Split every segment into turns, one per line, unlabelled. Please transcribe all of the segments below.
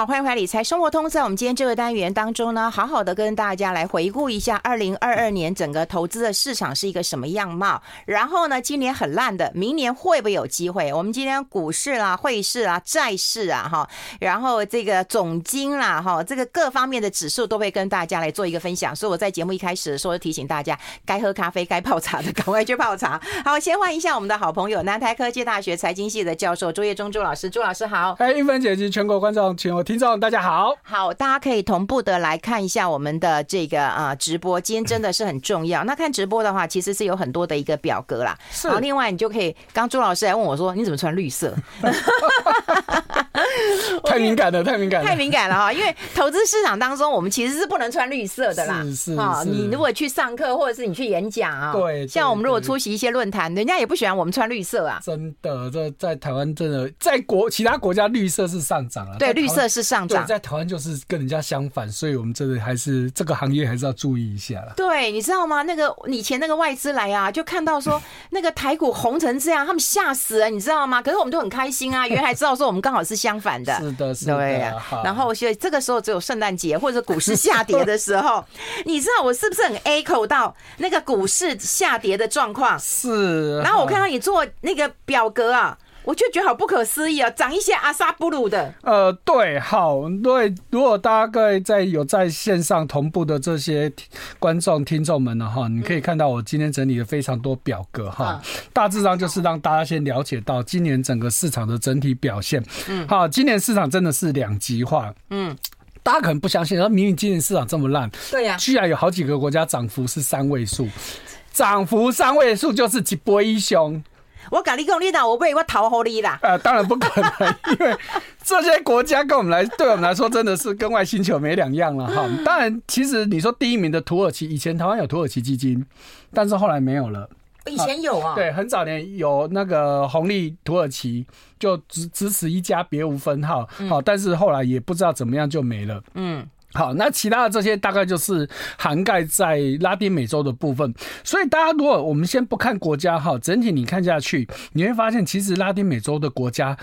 好，欢迎回来理财生活通。在我们今天这个单元当中呢，好好的跟大家来回顾一下二零二二年整个投资的市场是一个什么样貌。然后呢，今年很烂的，明年会不会有机会？我们今天股市啦、汇市啊、债市啊，哈，然后这个总经啦，哈，这个各方面的指数都会跟大家来做一个分享。所以我在节目一开始的时候提醒大家，该喝咖啡、该泡茶的，赶快去泡茶。好，先欢迎一下我们的好朋友，南台科技大学财经系的教授朱业忠朱老师，朱老师好。
嗨，韵芬姐及全国观众、请我听众。大家好，
好，大家可以同步的来看一下我们的这个啊直播，今天真的是很重要。那看直播的话，其实是有很多的一个表格啦。是。然后另外你就可以，刚朱老师还问我说，你怎么穿绿色？
太敏感了，太敏感了，
太敏感了哈！因为投资市场当中，我们其实是不能穿绿色的啦。
是是
啊，你如果去上课或者是你去演讲啊，
对，
像我们如果出席一些论坛，人家也不喜欢我们穿绿色啊。
真的，这在台湾真的，在国其他国家绿色是上涨了，
对，绿色是上涨。
在台湾就是跟人家相反，所以我们真的还是这个行业还是要注意一下了。
对，你知道吗？那个以前那个外资来啊，就看到说 那个台股红成这样，他们吓死了，你知道吗？可是我们都很开心啊，原来知道说我们刚好是相反的。
是的，是的。对呀。
然后所以这个时候只有圣诞节或者股市下跌的时候，你知道我是不是很 echo 到那个股市下跌的状况？
是。
然后我看到你做那个表格啊。我就觉得好不可思议啊，涨一些阿萨布鲁的。
呃，对，好，对，如果大概在有在线上同步的这些观众听众们呢，哈，你可以看到我今天整理了非常多表格哈，大致上就是让大家先了解到今年整个市场的整体表现。嗯，好，今年市场真的是两极化。嗯，大家可能不相信，说明明今年市场这么烂，
对呀，
居然有好几个国家涨幅是三位数，涨幅三位数就是几波一凶。
我跟你讲，你哪我被我讨好你啦？
呃，当然不可能，因为这些国家跟我们来，对我们来说真的是跟外星球没两样了哈。当然，其实你说第一名的土耳其，以前台湾有土耳其基金，但是后来没有了。
以前有啊？
对，很早年有那个红利土耳其，就只只此一家，别无分号。好，但是后来也不知道怎么样就没了。嗯。好，那其他的这些大概就是涵盖在拉丁美洲的部分。所以大家如果我们先不看国家哈，整体你看下去，你会发现其实拉丁美洲的国家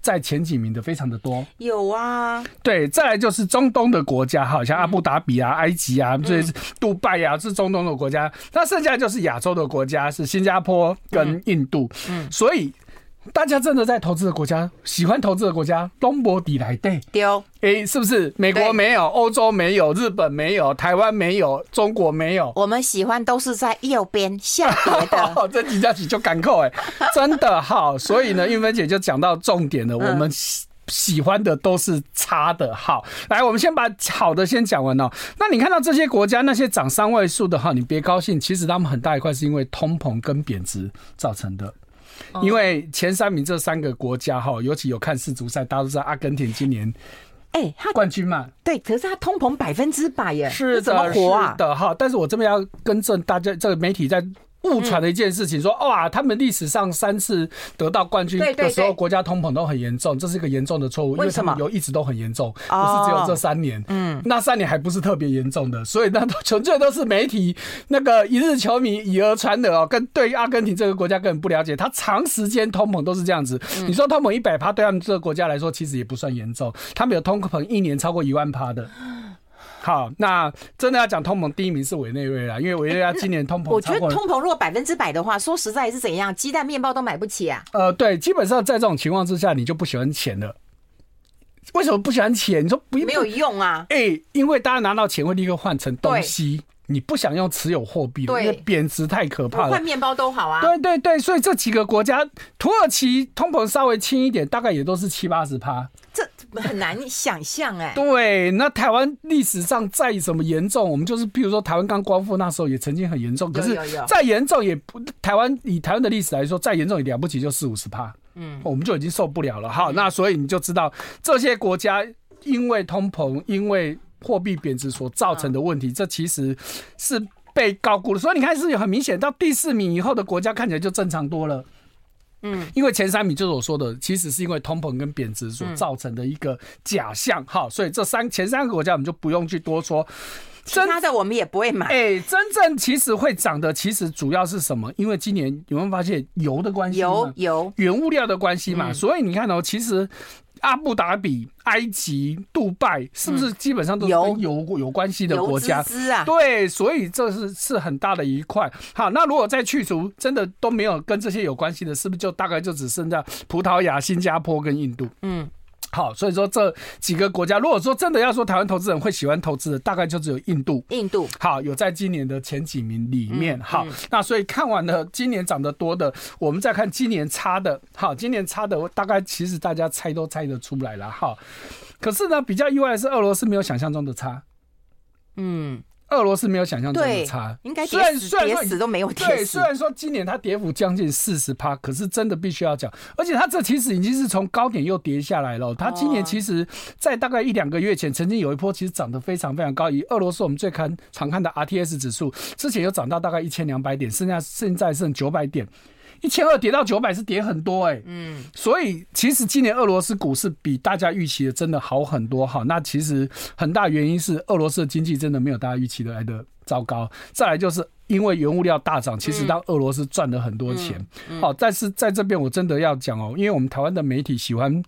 在前几名的非常的多。
有啊，
对，再来就是中东的国家，好像阿布达比啊、埃及啊，这是杜拜啊，是中东的国家。那剩下就是亚洲的国家，是新加坡跟印度。嗯，所以。大家真的在投资的国家，喜欢投资的国家，东博底来对
丢
哎，是不是？美国没有，欧洲没有，日本没有，台湾没有，中国没有。
我们喜欢都是在右边下跌的，
这几家起就敢扣哎，真的好。所以呢，运芬姐就讲到重点了，我们喜喜欢的都是差的。好，来，我们先把好的先讲完哦。那你看到这些国家那些涨三位数的哈，你别高兴，其实他们很大一块是因为通膨跟贬值造成的。因为前三名这三个国家哈，尤其有看世足赛，大家都知道阿根廷今年哎，他冠军嘛，
对，可是他通膨百分之百耶，
是
怎么活啊？
的哈，但是我这边要更正大家，这个媒体在。误传的一件事情，说哇，他们历史上三次得到冠军的时候，国家通膨都很严重，这是一个严重的错误，因为他们有一直都很严重，不是只有这三年，嗯，那三年还不是特别严重的，所以那都纯粹都是媒体那个一日球迷以讹传讹哦，跟对阿根廷这个国家根本不了解，他长时间通膨都是这样子。你说通膨一百趴，对他们这个国家来说其实也不算严重，他们有通膨一年超过一万趴的。好，那真的要讲通膨，第一名是委内瑞拉，因为委内瑞拉今年通膨，
我觉得通膨如果百分之百的话，说实在是怎样，鸡蛋面包都买不起啊。
呃，对，基本上在这种情况之下，你就不喜欢钱了。为什么不喜欢钱？你说不
没有用啊？
哎、欸，因为大家拿到钱会立刻换成东西。你不想用持有货币，因为贬值太可怕了。
换面包都好啊。
对对对，所以这几个国家，土耳其通膨稍微轻一点，大概也都是七八十趴。
这很难想象哎。
对，那台湾历史上再怎么严重，我们就是，比如说台湾刚光复那时候也曾经很严重，可是再严重也不，台湾以台湾的历史来说，再严重也了不起就四五十趴。嗯，我们就已经受不了了。好，那所以你就知道这些国家因为通膨，因为。货币贬值所造成的问题，这其实是被高估了。所以你看，是有很明显，到第四名以后的国家看起来就正常多了。嗯，因为前三名就是我说的，其实是因为通膨跟贬值所造成的一个假象。哈，所以这三前三个国家我们就不用去多说。
其他的我们也不会买。
哎，真正其实会涨的，其实主要是什么？因为今年有没有发现油的关系？
油油
原物料的关系嘛。所以你看哦，其实。阿布达比、埃及、杜拜，是不是基本上都是有有有关系的国家？
啊，
对，所以这是是很大的一块。好，那如果再去除，真的都没有跟这些有关系的，是不是就大概就只剩下葡萄牙、新加坡跟印度？嗯。好，所以说这几个国家，如果说真的要说台湾投资人会喜欢投资的，大概就只有印度。
印度
好，有在今年的前几名里面。好，那所以看完了今年涨得多的，我们再看今年差的。好，今年差的大概其实大家猜都猜得出来了。哈，可是呢，比较意外的是俄罗斯没有想象中的差。嗯。俄罗斯没有想象中的差，
应该跌死跌死都没有跌死。
对，虽然说今年它跌幅将近四十趴，可是真的必须要讲，而且它这其实已经是从高点又跌下来了。它今年其实，在大概一两个月前，曾经有一波其实涨得非常非常高。以俄罗斯我们最看常看的 RTS 指数，之前有涨到大概一千两百点，剩下现在剩九百点。一千二跌到九百是跌很多哎、欸，嗯，所以其实今年俄罗斯股市比大家预期的真的好很多哈。那其实很大原因是俄罗斯的经济真的没有大家预期的来的糟糕。再来就是因为原物料大涨，其实让俄罗斯赚了很多钱。好，但是在这边我真的要讲哦，因为我们台湾的媒体喜欢。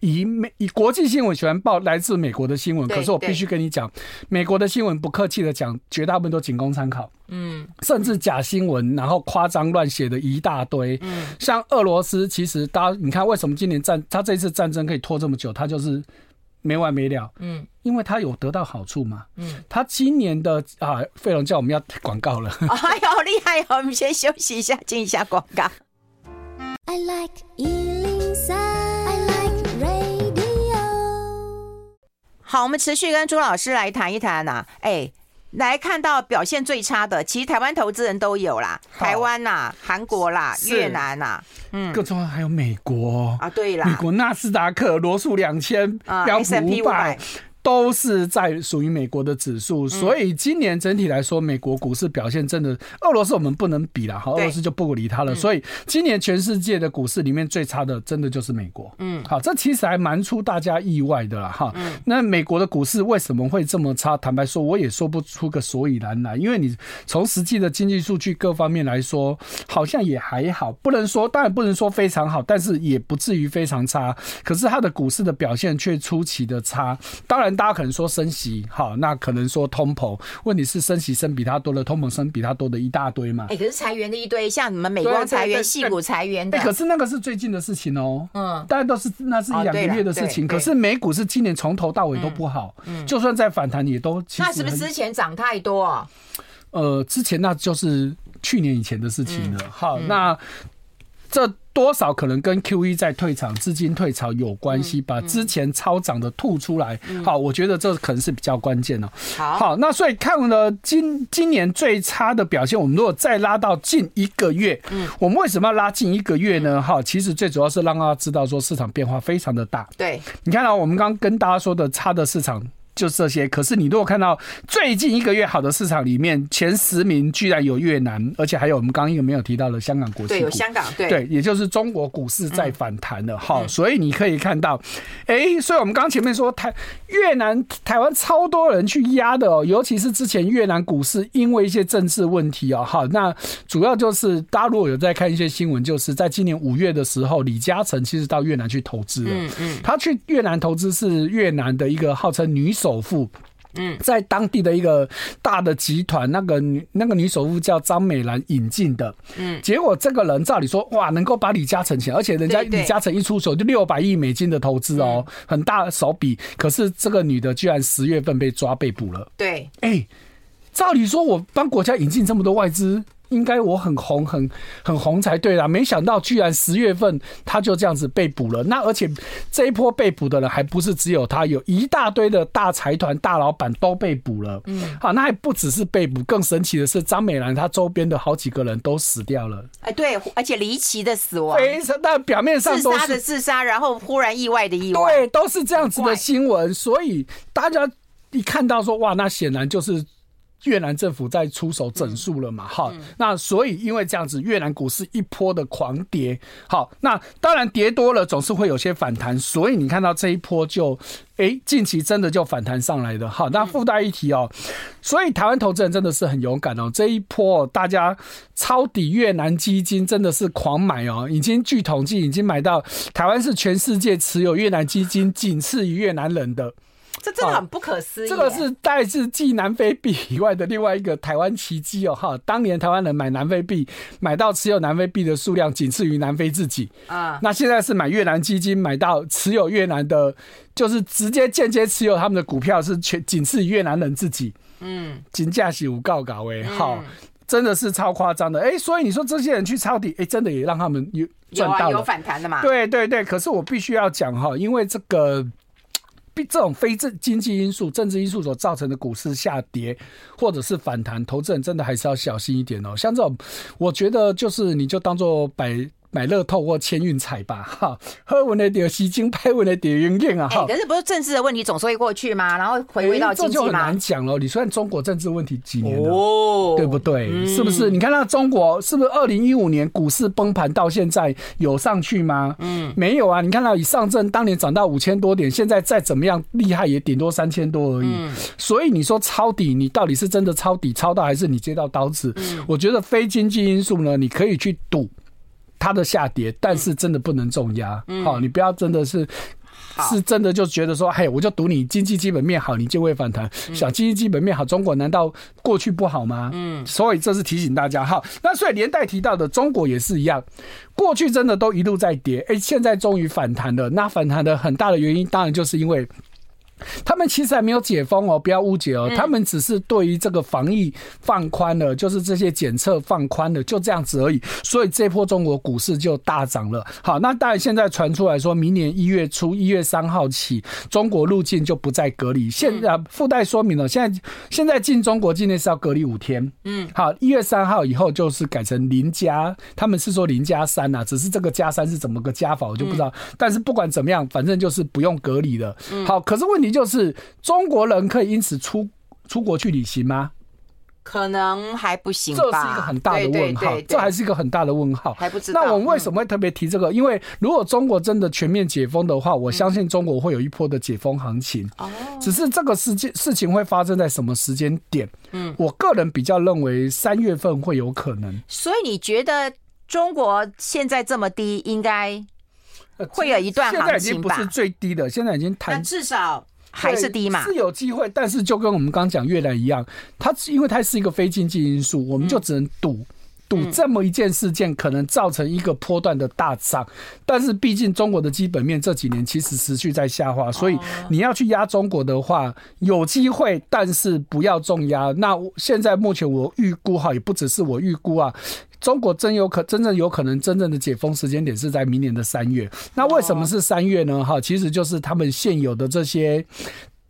以美以国际新闻喜欢报来自美国的新闻，可是我必须跟你讲，美国的新闻不客气的讲，绝大部分都仅供参考，嗯，甚至假新闻，然后夸张乱写的一大堆，嗯，像俄罗斯，其实大家你看为什么今年战他这次战争可以拖这么久，他就是没完没了，嗯，因为他有得到好处嘛，嗯，他今年的啊，费龙叫我们要广告了，
哎呦厉害哦，我们先休息一下，进一下广告。I like 好，我们持续跟朱老师来谈一谈呐、啊。哎，来看到表现最差的，其实台湾投资人都有啦，台湾呐、啊、韩国啦、越南呐、啊，嗯，
更重要还有美国。
啊，对啦，
美国纳斯达克、罗素两千、标普五百。都是在属于美国的指数，所以今年整体来说，美国股市表现真的，俄罗斯我们不能比了，好，俄罗斯就不理它了。所以今年全世界的股市里面最差的，真的就是美国。嗯，好，这其实还蛮出大家意外的啦哈。那美国的股市为什么会这么差？坦白说，我也说不出个所以然来，因为你从实际的经济数据各方面来说，好像也还好，不能说，当然不能说非常好，但是也不至于非常差。可是它的股市的表现却出奇的差，当然。大家可能说升息，好，那可能说通膨，问题是升息升比它多了，通膨升比它多的一大堆嘛。
哎、欸，可是裁员的一堆，像你们美光裁员、矽谷裁员的、
欸，可是那个是最近的事情哦、喔。嗯，大家都是那是一两个月的事情。可是美股是今年从头到尾都不好，嗯，就算在反弹也都。
那是不是之前涨太多、啊？
呃，之前那就是去年以前的事情了。嗯、好，那这。多少可能跟 QE 在退场、资金退潮有关系，把之前超涨的吐出来。好，我觉得这可能是比较关键哦。好，那所以看了今今年最差的表现，我们如果再拉到近一个月，嗯，我们为什么要拉近一个月呢？哈，其实最主要是让大家知道说市场变化非常的大。
对，
你看到我们刚刚跟大家说的差的市场。就这些，可是你如果看到最近一个月好的市场里面，前十名居然有越南，而且还有我们刚刚一个没有提到的香港国际股，
对，有香港，对，
对，也就是中国股市在反弹了哈、嗯。所以你可以看到，哎、欸，所以我们刚刚前面说台越南、台湾超多人去压的哦，尤其是之前越南股市因为一些政治问题哦，哈，那主要就是大家如果有在看一些新闻，就是在今年五月的时候，李嘉诚其实到越南去投资了，嗯嗯，他去越南投资是越南的一个号称女首。首富，嗯，在当地的一个大的集团，那个女那个女首富叫张美兰引进的，嗯，结果这个人照理说，哇，能够把李嘉诚请，而且人家李嘉诚一出手就六百亿美金的投资哦，很大手笔。可是这个女的居然十月份被抓被捕了，
对，
哎，照理说我帮国家引进这么多外资。应该我很红很很红才对啦，没想到居然十月份他就这样子被捕了。那而且这一波被捕的人还不是只有他，有一大堆的大财团大老板都被捕了。嗯，好，那还不只是被捕，更神奇的是张美兰她周边的好几个人都死掉了。
哎，对，而且离奇的死亡，
非常，但表面上都是
自杀的自杀，然后忽然意外的意外，
对，都是这样子的新闻。所以大家一看到说哇，那显然就是。越南政府在出手整数了嘛？好，那所以因为这样子，越南股市一波的狂跌。好，那当然跌多了总是会有些反弹，所以你看到这一波就，哎、欸，近期真的就反弹上来的。好，那附带一提哦，所以台湾投资人真的是很勇敢哦。这一波大家抄底越南基金真的是狂买哦，已经据统计已经买到台湾是全世界持有越南基金仅次于越南人的。
这真的很不可思议。
这个是代是继南非币以外的另外一个台湾奇迹哦，哈！当年台湾人买南非币，买到持有南非币的数量仅次于南非自己啊。那现在是买越南基金，买到持有越南的，就是直接间接持有他们的股票，是全仅次于越南人自己。嗯，金价是无告告哎，好，真的是超夸张的哎。所以你说这些人去抄底，哎，真的也让他们有赚到
有反弹的嘛？
对对对。可是我必须要讲哈，因为这个。这种非政经济因素、政治因素所造成的股市下跌，或者是反弹，投资人真的还是要小心一点哦。像这种，我觉得就是你就当做摆。买乐透或签运彩吧，哈，喝完了点吸金，拍完的点运气啊，哈、
欸。可是不是政治的问题总是会过去吗？然后回归到经
济就很难讲了。你算中国政治问题几年了，哦、对不对？嗯、是不是？你看那中国是不是二零一五年股市崩盘到现在有上去吗？嗯，没有啊。你看到以上证当年涨到五千多点，现在再怎么样厉害也顶多三千多而已。嗯、所以你说抄底，你到底是真的抄底抄到，还是你接到刀子？嗯、我觉得非经济因素呢，你可以去赌。它的下跌，但是真的不能重压。好、你不要真的是，是真的就觉得说，嘿，我就赌你经济基本面好，你就会反弹。小经济基本面好，中国难道过去不好吗？嗯，所以这是提醒大家哈。那所以连带提到的中国也是一样，过去真的都一路在跌，哎、欸，现在终于反弹了。那反弹的很大的原因，当然就是因为。他们其实还没有解封哦，不要误解哦。他们只是对于这个防疫放宽了，就是这些检测放宽了，就这样子而已。所以这波中国股市就大涨了。好，那当然现在传出来说，明年一月初一月三号起，中国入境就不再隔离。现在附带说明了，现在现在进中国境内是要隔离五天。嗯，好，一月三号以后就是改成零加，他们是说零加三呐，只是这个加三是怎么个加法，我就不知道。但是不管怎么样，反正就是不用隔离了。好，可是问题。就是中国人可以因此出出国去旅行吗？
可能还不行吧，
这是一个很大的问号，这还是一个很大的问号，
还不知道。
那我们为什么会特别提这个？因为如果中国真的全面解封的话，我相信中国会有一波的解封行情。哦，只是这个事件事情会发生在什么时间点？嗯，我个人比较认为三月份会有可能。
所以你觉得中国现在这么低，应该会有一段行情吧？
现在已经不是最低的，现在已经谈
至少。还是低嘛，
是有机会，但是就跟我们刚刚讲越南一样，它因为它是一个非经济因素，我们就只能赌赌这么一件事件可能造成一个波段的大涨。但是毕竟中国的基本面这几年其实持续在下滑，所以你要去压中国的话有机会，但是不要重压。那现在目前我预估哈，也不只是我预估啊。中国真有可真正有可能真正的解封时间点是在明年的三月。那为什么是三月呢？哈，其实就是他们现有的这些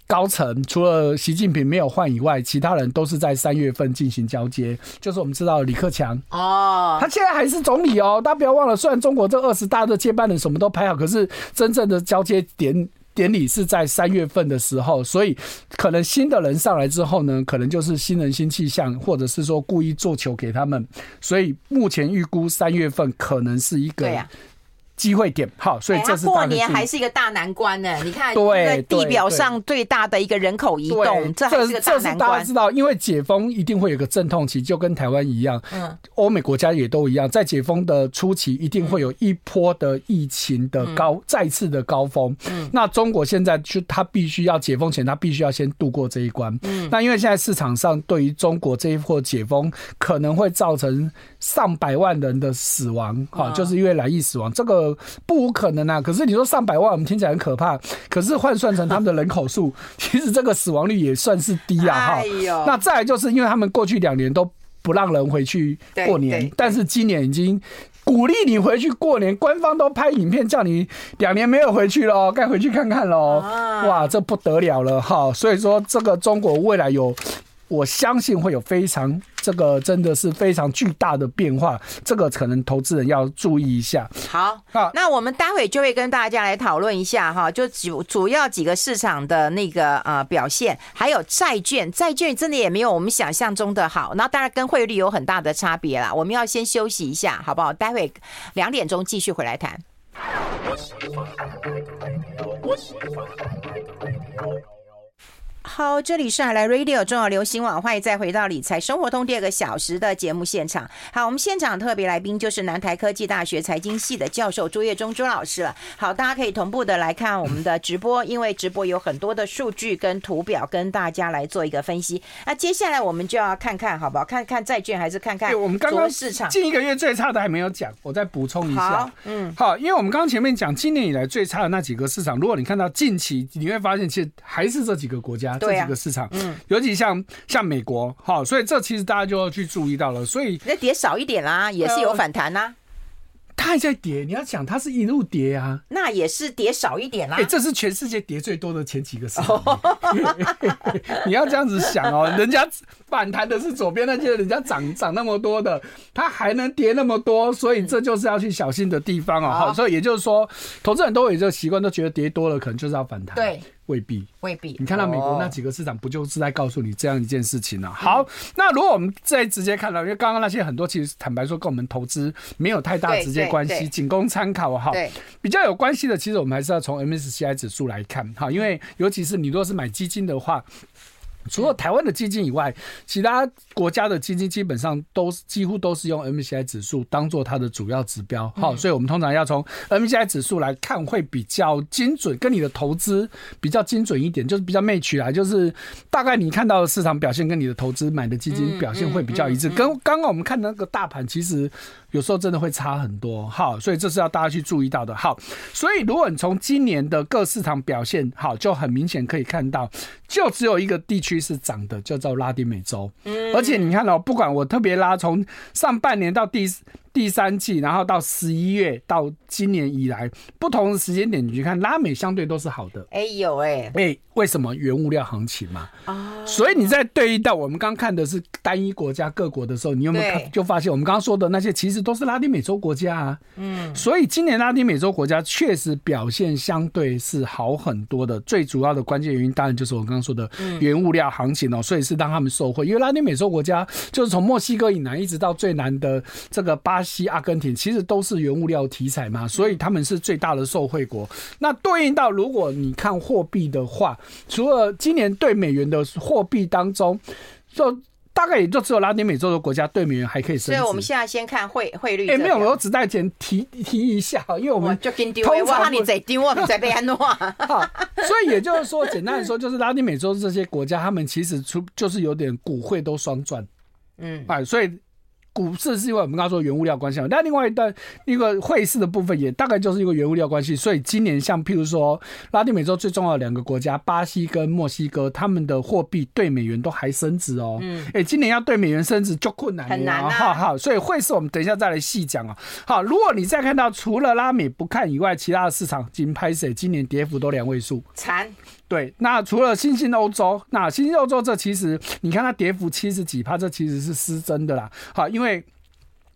高层，除了习近平没有换以外，其他人都是在三月份进行交接。就是我们知道李克强哦，他现在还是总理哦。大家不要忘了，虽然中国这二十大的接班人什么都排好，可是真正的交接点。典礼是在三月份的时候，所以可能新的人上来之后呢，可能就是新人新气象，或者是说故意做球给他们，所以目前预估三月份可能是一个。机会点好，所以这是
过年还是一个大难关呢？你看，对地表上最大的一个人口移动，这还是个大难关。
大家知道，因为解封一定会有个阵痛期，就跟台湾一样，嗯，欧美国家也都一样，在解封的初期一定会有一波的疫情的高再次的高峰。嗯，那中国现在就他必须要解封前，他必须要先度过这一关。嗯，那因为现在市场上对于中国这一波解封可能会造成上百万人的死亡，哈，就是因为来疫死亡这个。不无可能啊！可是你说上百万，我们听起来很可怕。可是换算成他们的人口数，其实这个死亡率也算是低啊！哈，那再来就是因为他们过去两年都不让人回去过年，但是今年已经鼓励你回去过年，官方都拍影片叫你两年没有回去了，该回去看看喽！哇，这不得了了哈！所以说这个中国未来有。我相信会有非常这个真的是非常巨大的变化，这个可能投资人要注意一下。
好，好，那我们待会就会跟大家来讨论一下哈，就主主要几个市场的那个呃表现，还有债券，债券真的也没有我们想象中的好，那当然跟汇率有很大的差别啦。我们要先休息一下，好不好？待会两点钟继续回来谈。好，这里是海来 Radio 中广流行网，欢迎再回到理财生活通第二个小时的节目现场。好，我们现场特别来宾就是南台科技大学财经系的教授朱月忠朱老师了。好，大家可以同步的来看我们的直播，因为直播有很多的数据跟图表跟大家来做一个分析。那接下来我们就要看看好不好？看看债券还是看看？
我们刚刚市场近一个月最差的还没有讲，我再补充一下。嗯，好，因为我们刚刚前面讲今年以来最差的那几个市场，如果你看到近期，你会发现其实还是这几个国家。这几个市场，嗯，尤其像像美国，好，所以这其实大家就要去注意到了。所以
那跌少一点啦，也是有反弹呐。
它还在跌，你要想它是一路跌啊，
那也是跌少一点啦。
哎，这是全世界跌最多的前几个市场。你要这样子想哦，人家反弹的是左边那些，人家涨涨那么多的，它还能跌那么多，所以这就是要去小心的地方哦。好，所以也就是说，投资人都有这个习惯，都觉得跌多了可能就是要反弹。
对。
未必，
未必。
你看到美国那几个市场，不就是在告诉你这样一件事情呢？好，那如果我们再直接看到，因为刚刚那些很多，其实坦白说，跟我们投资没有太大直接关系，仅供参考哈。比较有关系的，其实我们还是要从 MSCI 指数来看哈，因为尤其是你如果是买基金的话。除了台湾的基金以外，其他国家的基金基本上都几乎都是用 MSCI 指数当做它的主要指标。好，所以我们通常要从 MSCI 指数来看，会比较精准，跟你的投资比较精准一点，就是比较 match 啊，就是大概你看到的市场表现跟你的投资买的基金表现会比较一致。跟刚刚我们看的那个大盘，其实有时候真的会差很多。好，所以这是要大家去注意到的。好，所以如果你从今年的各市场表现，好，就很明显可以看到，就只有一个地区。是涨的，叫做拉丁美洲。嗯，而且你看哦，不管我特别拉从上半年到第第三季，然后到十一月到今年以来不同的时间点，你去看拉美相对都是好的。
哎有哎，
哎，为什么原物料行情嘛？啊，所以你在对应到我们刚看的是单一国家各国的时候，你有没有看就发现我们刚刚说的那些其实都是拉丁美洲国家啊？嗯，所以今年拉丁美洲国家确实表现相对是好很多的。最主要的关键原因当然就是我刚刚说的原物料行情哦，所以是让他们受惠，因为拉丁美洲国家就是从墨西哥以南一直到最南的这个巴西、阿根廷，其实都是原物料题材嘛，所以他们是最大的受惠国。那对应到，如果你看货币的话，除了今年对美元的货币当中，就大概也就只有拉丁美洲的国家对美元还可以升值。
所以我们现在先看汇汇率。
哎，没有，我只带钱提提一下，因为我们
就跟丢，我怕你在丢，我们在被安诺。
所以也就是说，简单的说，就是拉丁美洲这些国家，他们其实出就是有点股汇都双赚。嗯，哎，所以。股市是因为我们刚刚说原物料关系，但另外一段一个汇市的部分也大概就是一个原物料关系，所以今年像譬如说拉丁美洲最重要的两个国家巴西跟墨西哥，他们的货币对美元都还升值哦。嗯，哎，今年要对美元升值就困难了，很难啊。好好，所以汇市我们等一下再来细讲啊。好，如果你再看到除了拉美不看以外，其他的市场金拍水今年跌幅都两位数，惨。对，那除了新兴欧洲，那新兴欧洲这其实你看它跌幅七十几趴，这其实是失真的啦。好，因为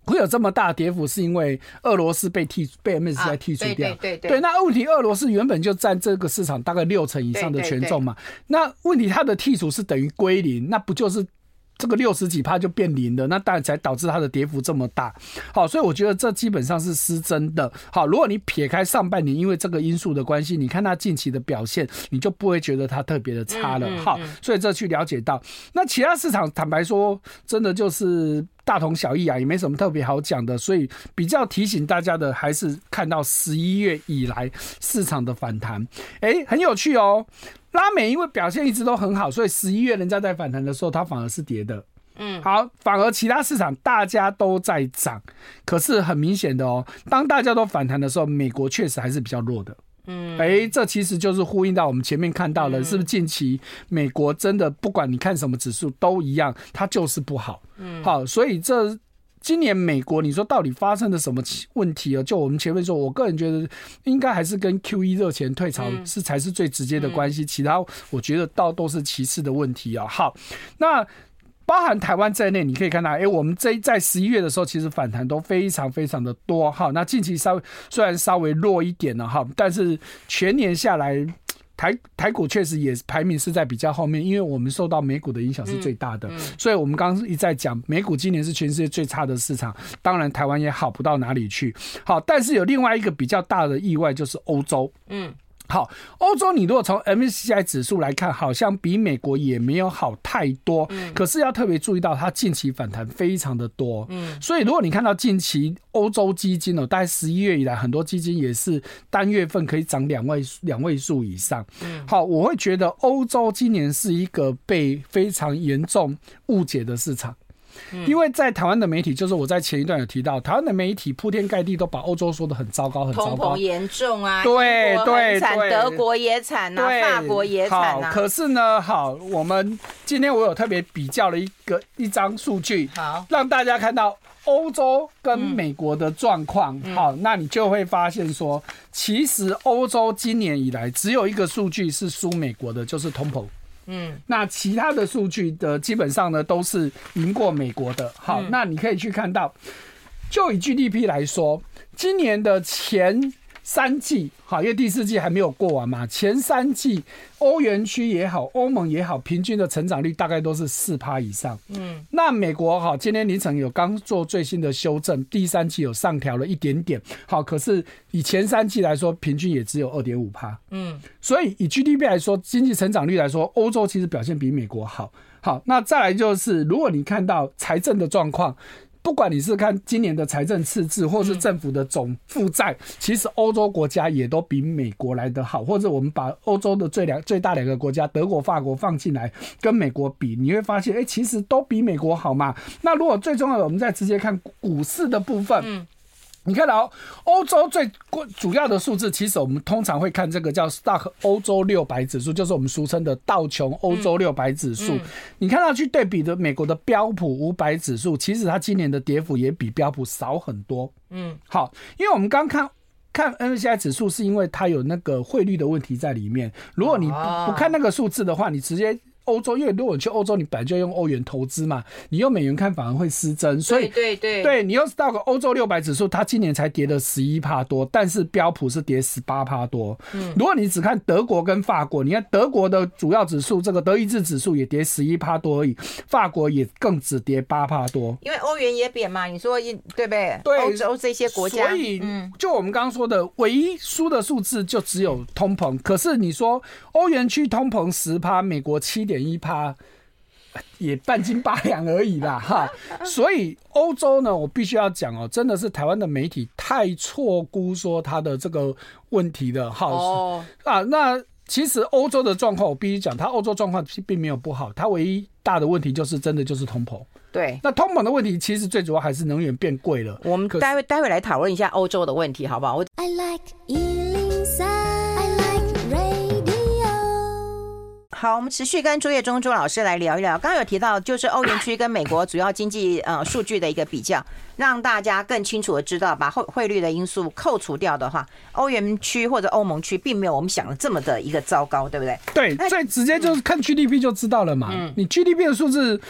会有这么大的跌幅，是因为俄罗斯被剔被 MSCI 剔除掉。啊、对对对，对。那问题，俄罗斯原本就占这个市场大概六成以上的权重嘛。那问题，它的剔除是等于归零，那不就是？这个六十几趴就变零了，那当然才导致它的跌幅这么大。好，所以我觉得这基本上是失真的。好，如果你撇开上半年因为这个因素的关系，你看它近期的表现，你就不会觉得它特别的差了。好，所以这去了解到，那其他市场坦白说，真的就是大同小异啊，也没什么特别好讲的。所以比较提醒大家的，还是看到十一月以来市场的反弹，哎，很有趣哦。拉美因为表现一直都很好，所以十一月人家在反弹的时候，它反而是跌的。嗯，好，反而其他市场大家都在涨，可是很明显的哦，当大家都反弹的时候，美国确实还是比较弱的。嗯，哎，这其实就是呼应到我们前面看到了，是不是近期美国真的不管你看什么指数都一样，它就是不好。嗯，好，所以这。今年美国，你说到底发生了什么问题啊？就我们前面说，我个人觉得应该还是跟 QE 热钱退潮是才是最直接的关系，其他我觉得倒都是其次的问题啊。好，那包含台湾在内，你可以看到，哎，我们这在十一月的时候，其实反弹都非常非常的多哈。那近期稍微虽然稍微弱一点了哈，但是全年下来。台台股确实也排名是在比较后面，因为我们受到美股的影响是最大的，嗯嗯、所以我们刚刚一再讲，美股今年是全世界最差的市场，当然台湾也好不到哪里去。好，但是有另外一个比较大的意外，就是欧洲，嗯。好，欧洲你如果从 MSCI 指数来看，好像比美国也没有好太多。嗯，可是要特别注意到，它近期反弹非常的多。嗯，所以如果你看到近期欧洲基金哦，大概十一月以来，很多基金也是单月份可以涨两位两位数以上。嗯，好，我会觉得欧洲今年是一个被非常严重误解的市场。因为在台湾的媒体，就是我在前一段有提到，台湾的媒体铺天盖地都把欧洲说的很糟糕，很糟糕，
通膨严重啊，
对对
对，德国也惨啊，法国也惨啊。
可是呢，好，我们今天我有特别比较了一个一张数据，好，让大家看到欧洲跟美国的状况。好，那你就会发现说，其实欧洲今年以来只有一个数据是输美国的，就是通膨。嗯，那其他的数据的基本上呢都是赢过美国的。好，那你可以去看到，就以 GDP 来说，今年的前三季，好，因为第四季还没有过完嘛。前三季，欧元区也好，欧盟也好，平均的成长率大概都是四趴以上。嗯，那美国哈，今天凌晨有刚做最新的修正，第三季有上调了一点点。好，可是以前三季来说，平均也只有二点五趴。嗯，所以以 GDP 来说，经济成长率来说，欧洲其实表现比美国好。好，那再来就是，如果你看到财政的状况。不管你是看今年的财政赤字，或是政府的总负债，其实欧洲国家也都比美国来得好。或者我们把欧洲的最两最大两个国家德国、法国放进来跟美国比，你会发现，哎，其实都比美国好嘛。那如果最重要的，我们再直接看股市的部分。你看到欧洲最主要的数字，其实我们通常会看这个叫 Stock 欧洲六百指数，就是我们俗称的道琼欧洲六百指数。你看到去对比的美国的标普五百指数，其实它今年的跌幅也比标普少很多。嗯，好，因为我们刚看看 MSCI 指数，是因为它有那个汇率的问题在里面。如果你不看那个数字的话，你直接。欧洲，因为如果你去欧洲，你本来就用欧元投资嘛，你用美元看反而会失真，所以
对对
对，你又是到个欧洲六百指数，它今年才跌了十一帕多，但是标普是跌十八帕多。嗯，如果你只看德国跟法国，你看德国的主要指数，这个德意志指数也跌十一帕多而已，法国也更只跌八帕多。
因为欧元也贬嘛，你说对不对？对，欧洲这些国家，
所以就我们刚刚说的，唯一输的数字就只有通膨。可是你说欧元区通膨十趴，美国七点。点一趴也半斤八两而已啦，哈，所以欧洲呢，我必须要讲哦，真的是台湾的媒体太错估说它的这个问题的哈、哦、啊，那其实欧洲的状况，我必须讲，它欧洲状况并没有不好，它唯一大的问题就是真的就是通膨。
对，
那通膨的问题其实最主要还是能源变贵了。
我们待会待会来讨论一下欧洲的问题，好不好？我 I like 好，我们持续跟朱叶忠朱老师来聊一聊。刚刚有提到，就是欧元区跟美国主要经济呃数据的一个比较，让大家更清楚的知道，把汇汇率的因素扣除掉的话，欧元区或者欧盟区并没有我们想的这么的一个糟糕，对不对？
对，最直接就是看 GDP 就知道了嘛。嗯，你 GDP 的数字。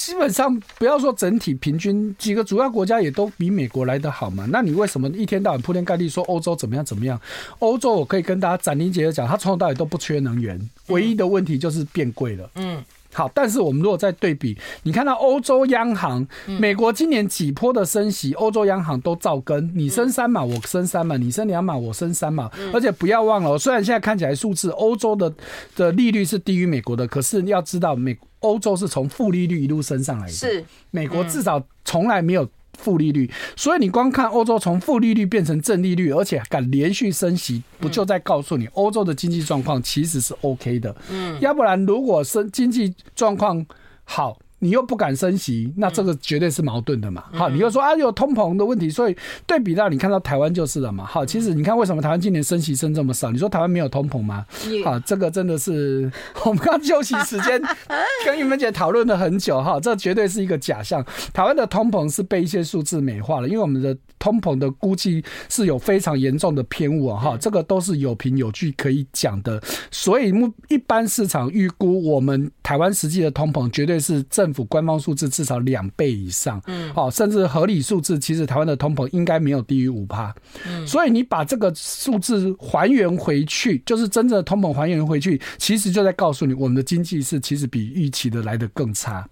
基本上不要说整体平均，几个主要国家也都比美国来得好嘛。那你为什么一天到晚铺天盖地说欧洲怎么样怎么样？欧洲我可以跟大家斩钉截铁讲，它从头到尾都不缺能源，唯一的问题就是变贵了。嗯，好，但是我们如果再对比，你看到欧洲央行，美国今年几波的升息，欧洲央行都照跟，你升三码，我升三码，你升两码，我升三码。而且不要忘了，虽然现在看起来数字欧洲的的利率是低于美国的，可是你要知道美。欧洲是从负利率一路升上来的，
是
美国至少从来没有负利率，所以你光看欧洲从负利率变成正利率，而且敢连续升息，不就在告诉你欧洲的经济状况其实是 OK 的？嗯，要不然如果升经济状况好。你又不敢升息，那这个绝对是矛盾的嘛。好，你又说啊有通膨的问题，所以对比到你看到台湾就是了嘛。好，其实你看为什么台湾今年升息升这么少？你说台湾没有通膨吗？好，这个真的是我们刚休息时间 跟玉芬姐讨论了很久哈，这绝对是一个假象。台湾的通膨是被一些数字美化了，因为我们的通膨的估计是有非常严重的偏误啊哈，这个都是有凭有据可以讲的。所以目一般市场预估我们台湾实际的通膨绝对是正。政府官方数字至少两倍以上，嗯，好，甚至合理数字，其实台湾的通膨应该没有低于五趴，嗯，所以你把这个数字还原回去，就是真正的通膨还原回去，其实就在告诉你，我们的经济是其实比预期的来得更差。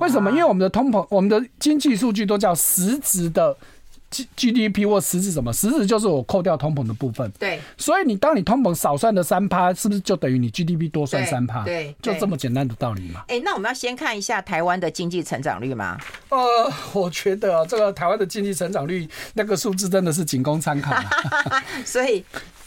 为什么？因为我们的通膨，我们的经济数据都叫实质的。G D P 或实质什么？实质就是我扣掉通膨的部分。
对，
所以你当你通膨少算的三趴，是不是就等于你 G D P 多算三趴？
对，
就这么简单的道理嘛。
哎、欸，那我们要先看一下台湾的经济成长率吗？
呃，我觉得、啊、这个台湾的经济成长率那个数字真的是仅供参考。
所以。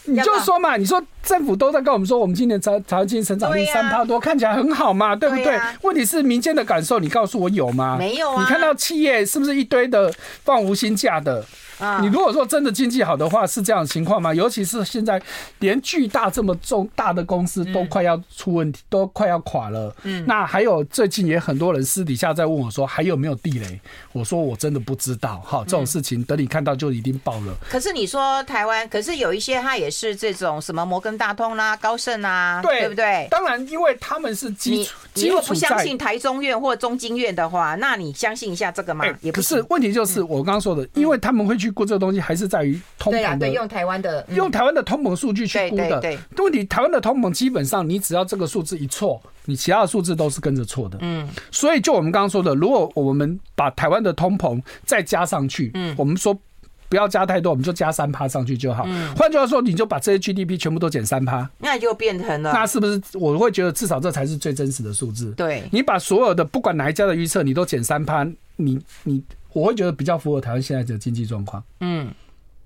你就说嘛，你说政府都在跟我们说，我们今年台台湾经成长率三趴多，看起来很好嘛，对不对？问题是民间的感受，你告诉我有吗？
没有啊。
你看到企业是不是一堆的放无薪假的？你如果说真的经济好的话，是这样的情况吗？尤其是现在连巨大这么重大的公司都快要出问题，都快要垮了。嗯。那还有最近也很多人私底下在问我说，还有没有地雷？我说我真的不知道。哈，这种事情等你看到就一定爆了。
可是你说台湾，可是有一些它也是。这种什么摩根大通啦、啊、高盛啊，对，对不对？
当然，因为他们是基础。
你如果不相信台中院或中经院的话，那你相信一下这个吗？欸、也不是。
问题就是我刚刚说的、嗯，因为他们会去估这个东西，还是在于通膨的。对啊，对，
用台湾的、嗯，
用台湾的通膨数据去估的。
对，
对，问题台湾的通膨基本上，你只要这个数字一错，你其他的数字都是跟着错的。嗯。所以就我们刚刚说的，如果我们把台湾的通膨再加上去，嗯，我们说。不要加太多，我们就加三趴上去就好。换句话说，你就把这些 GDP 全部都减三趴，
那就变成了。
那是不是我会觉得至少这才是最真实的数字？
对，
你把所有的不管哪一家的预测，你都减三趴，你你我会觉得比较符合台湾现在的经济状况。嗯，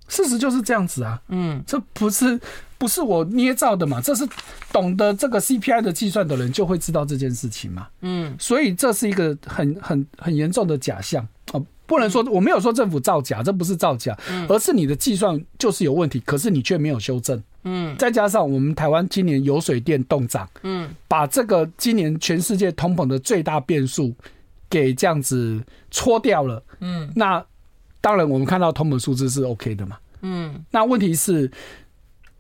事实就是这样子啊。嗯，这不是不是我捏造的嘛？这是懂得这个 CPI 的计算的人就会知道这件事情嘛。嗯，所以这是一个很很很严重的假象。不能说我没有说政府造假，这不是造假，而是你的计算就是有问题，可是你却没有修正。嗯，再加上我们台湾今年油水电动涨，嗯，把这个今年全世界通膨的最大变数给这样子搓掉了。嗯，那当然我们看到通膨数字是 OK 的嘛。嗯，那问题是。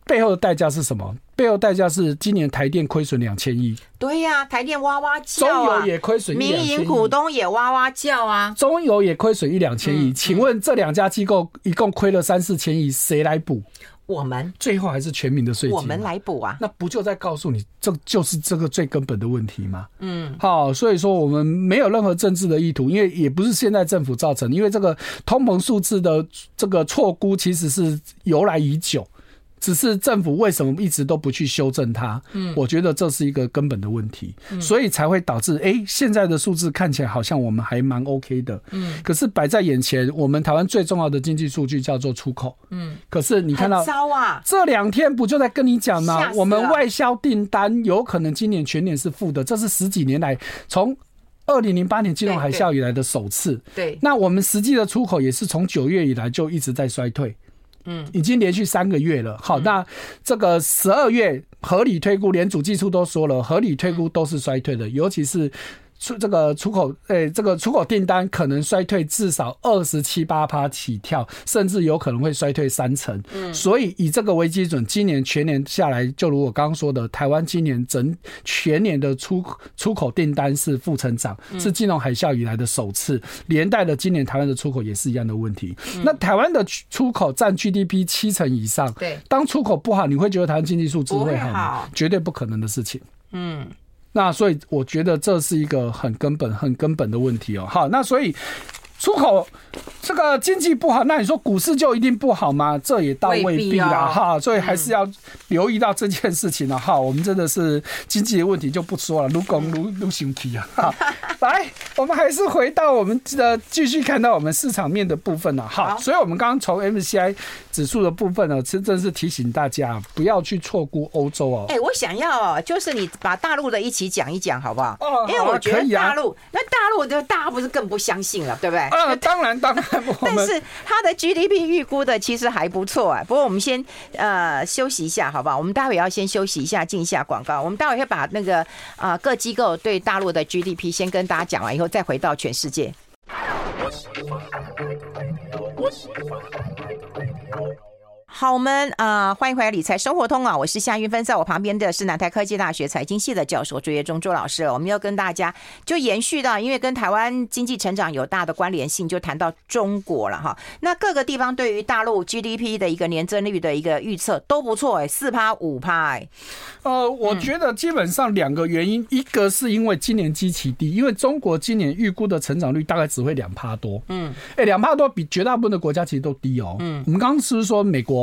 背后的代价是什么？背后代价是今年台电亏损两千亿。
对呀、啊，台电哇哇叫啊！
中油也亏损，
民营股东也哇哇叫啊！
中油也亏损一两千亿。请问这两家机构一共亏了三四千亿，谁来补？
我们
最后还是全民的税金，
我们来补啊！
那不就在告诉你，这就是这个最根本的问题吗？嗯，好，所以说我们没有任何政治的意图，因为也不是现在政府造成，因为这个通膨数字的这个错估其实是由来已久。只是政府为什么一直都不去修正它？嗯，我觉得这是一个根本的问题，所以才会导致哎、欸，现在的数字看起来好像我们还蛮 OK 的，嗯，可是摆在眼前，我们台湾最重要的经济数据叫做出口，嗯，可是你看到
糟啊，
这两天不就在跟你讲吗？我们外销订单有可能今年全年是负的，这是十几年来从二零零八年金融海啸以来的首次，对，那我们实际的出口也是从九月以来就一直在衰退。嗯，已经连续三个月了。好，那这个十二月合理推估，连主技术都说了，合理推估都是衰退的，尤其是。出这个出口，诶、欸，这个出口订单可能衰退至少二十七八趴起跳，甚至有可能会衰退三成。嗯，所以以这个为基准，今年全年下来，就如我刚刚说的，台湾今年整全年的出出口订单是负成长，是金融海啸以来的首次，连带的今年台湾的出口也是一样的问题。那台湾的出口占 GDP 七成以上，对，当出口不好，你会觉得台湾经济数字会好吗？绝对不可能的事情。嗯。那所以我觉得这是一个很根本、很根本的问题哦。好，那所以出口这个经济不好，那你说股市就一定不好吗？这也倒未必啦。哈。所以还是要留意到这件事情了哈。我们真的是经济的问题就不说了，如讲如如生气啊。哈，来，我们还是回到我们的继续看到我们市场面的部分了。哈，所以我们刚刚从 MCI。指数的部分呢，其实真是提醒大家不要去错估欧洲哦。
哎，我想要哦，就是你把大陆的一起讲一讲，好不好？哦，因为我觉得大陆，那大陆的大家不是更不相信了，对不对？
啊，当然当然。
但是它的 GDP 预估的其实还不错啊。不过我们先呃休息一下，好不好？我们待会要先休息一下，进一下广告。我们待会会把那个啊各机构对大陆的 GDP 先跟大家讲完以后，再回到全世界。好，我们啊、呃，欢迎回来理财生活通啊！我是夏云芬，在我旁边的是南台科技大学财经系的教授朱业忠朱老师。我们要跟大家就延续到，因为跟台湾经济成长有大的关联性，就谈到中国了哈。那各个地方对于大陆 GDP 的一个年增率的一个预测都不错哎，四趴五趴哎。
呃，我觉得基本上两个原因，一个是因为今年基期低，因为中国今年预估的成长率大概只会两趴多。嗯，哎，两趴多比绝大部分的国家其实都低哦。嗯，我们刚刚是不是说美国？